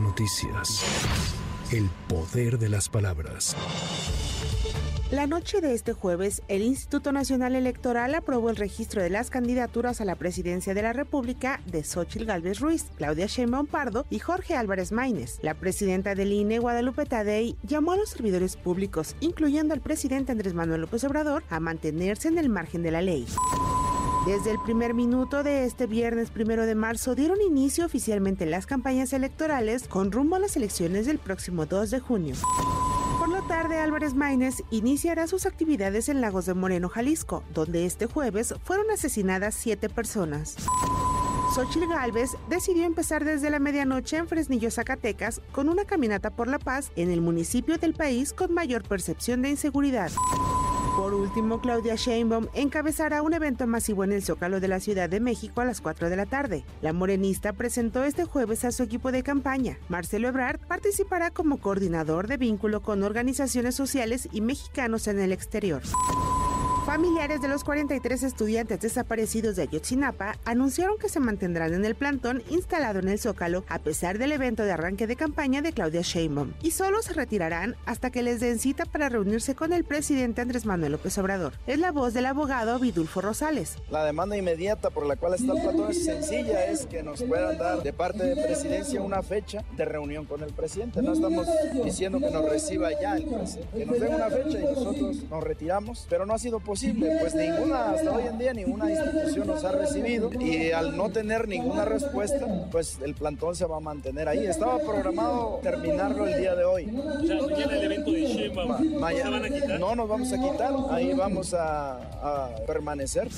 Noticias. El poder de las palabras. La noche de este jueves, el Instituto Nacional Electoral aprobó el registro de las candidaturas a la presidencia de la República de Xochitl Gálvez Ruiz, Claudia Sheinbaum Pardo y Jorge Álvarez Maínez. La presidenta del INE, Guadalupe Tadei, llamó a los servidores públicos, incluyendo al presidente Andrés Manuel López Obrador, a mantenerse en el margen de la ley. Desde el primer minuto de este viernes primero de marzo dieron inicio oficialmente las campañas electorales con rumbo a las elecciones del próximo 2 de junio. Por la tarde, Álvarez Maínez iniciará sus actividades en Lagos de Moreno, Jalisco, donde este jueves fueron asesinadas siete personas. Xochitl Gálvez decidió empezar desde la medianoche en Fresnillo, Zacatecas, con una caminata por la paz en el municipio del país con mayor percepción de inseguridad. Por último, Claudia Sheinbaum encabezará un evento masivo en el Zócalo de la Ciudad de México a las 4 de la tarde. La morenista presentó este jueves a su equipo de campaña. Marcelo Ebrard participará como coordinador de vínculo con organizaciones sociales y mexicanos en el exterior. Familiares de los 43 estudiantes desaparecidos de Ayotzinapa anunciaron que se mantendrán en el plantón instalado en el Zócalo a pesar del evento de arranque de campaña de Claudia Sheinbaum y solo se retirarán hasta que les den cita para reunirse con el presidente Andrés Manuel López Obrador. Es la voz del abogado Vidulfo Rosales. La demanda inmediata por la cual está el plantón es sencilla, es que nos puedan dar de parte de presidencia una fecha de reunión con el presidente. No estamos diciendo que nos reciba ya el presidente, que nos den una fecha y nosotros nos retiramos, pero no ha sido posible pues ninguna, hasta hoy en día ninguna institución nos ha recibido y al no tener ninguna respuesta, pues el plantón se va a mantener ahí. Estaba programado terminarlo el día de hoy. O sea, mañana el evento de Shema, ¿se van a quitar? No nos vamos a quitar, ahí vamos a, a permanecer.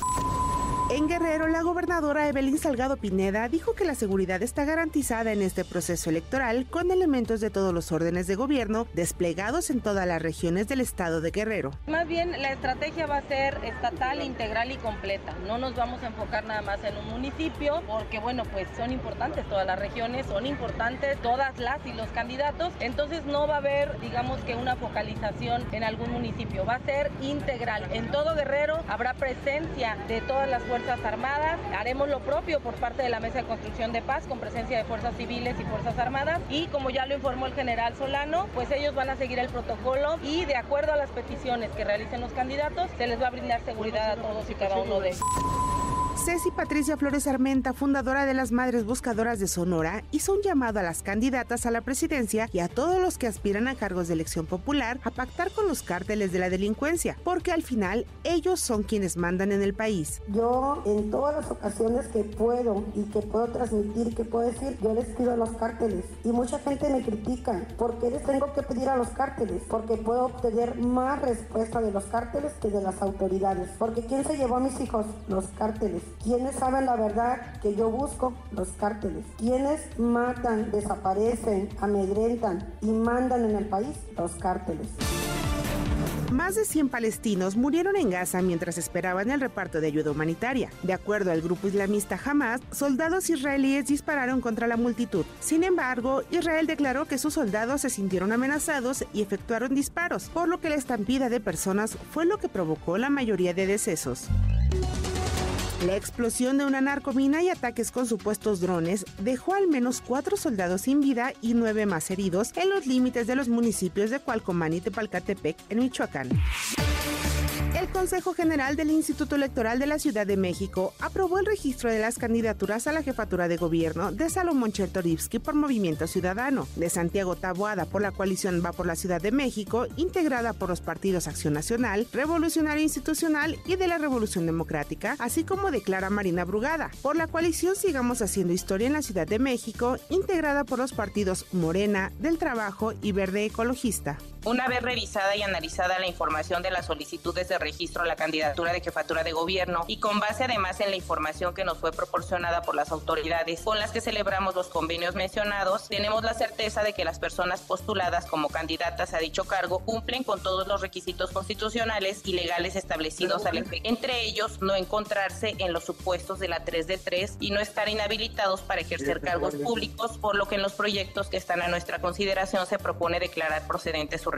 En Guerrero, la gobernadora Evelyn Salgado Pineda dijo que la seguridad está garantizada en este proceso electoral con elementos de todos los órdenes de gobierno desplegados en todas las regiones del estado de Guerrero. Más bien, la estrategia va a ser estatal, integral y completa. No nos vamos a enfocar nada más en un municipio porque, bueno, pues son importantes todas las regiones, son importantes todas las y los candidatos. Entonces no va a haber, digamos que una focalización en algún municipio. Va a ser integral. En todo Guerrero habrá presencia de todas las fuerzas Fuerzas Armadas. Haremos lo propio por parte de la Mesa de Construcción de Paz con presencia de Fuerzas Civiles y Fuerzas Armadas. Y como ya lo informó el general Solano, pues ellos van a seguir el protocolo y de acuerdo a las peticiones que realicen los candidatos, se les va a brindar seguridad a todos y cada uno de ellos. Ceci Patricia Flores Armenta, fundadora de las Madres Buscadoras de Sonora, hizo un llamado a las candidatas a la presidencia y a todos los que aspiran a cargos de elección popular a pactar con los cárteles de la delincuencia, porque al final ellos son quienes mandan en el país. Yo en todas las ocasiones que puedo y que puedo transmitir, que puedo decir, yo les pido a los cárteles y mucha gente me critica, ¿por qué les tengo que pedir a los cárteles? Porque puedo obtener más respuesta de los cárteles que de las autoridades, porque ¿quién se llevó a mis hijos? Los cárteles. ¿Quiénes saben la verdad que yo busco? Los cárteles. ¿Quiénes matan, desaparecen, amedrentan y mandan en el país? Los cárteles. Más de 100 palestinos murieron en Gaza mientras esperaban el reparto de ayuda humanitaria. De acuerdo al grupo islamista Hamas, soldados israelíes dispararon contra la multitud. Sin embargo, Israel declaró que sus soldados se sintieron amenazados y efectuaron disparos, por lo que la estampida de personas fue lo que provocó la mayoría de decesos. La explosión de una narcomina y ataques con supuestos drones dejó al menos cuatro soldados sin vida y nueve más heridos en los límites de los municipios de Cualcomán y Tepalcatepec, en Michoacán. Consejo General del Instituto Electoral de la Ciudad de México aprobó el registro de las candidaturas a la jefatura de gobierno de Salomón Chertorivsky por Movimiento Ciudadano, de Santiago Taboada por la coalición Va por la Ciudad de México, integrada por los partidos Acción Nacional, Revolucionario Institucional y de la Revolución Democrática, así como de Clara Marina Brugada, por la coalición Sigamos Haciendo Historia en la Ciudad de México, integrada por los partidos Morena, del Trabajo y Verde Ecologista. Una vez revisada y analizada la información de las solicitudes de registro a la candidatura de jefatura de gobierno y con base además en la información que nos fue proporcionada por las autoridades con las que celebramos los convenios mencionados, tenemos la certeza de que las personas postuladas como candidatas a dicho cargo cumplen con todos los requisitos constitucionales y legales establecidos al efecto. Entre ellos, no encontrarse en los supuestos de la 3 de 3 y no estar inhabilitados para ejercer cargos públicos, por lo que en los proyectos que están a nuestra consideración se propone declarar procedente su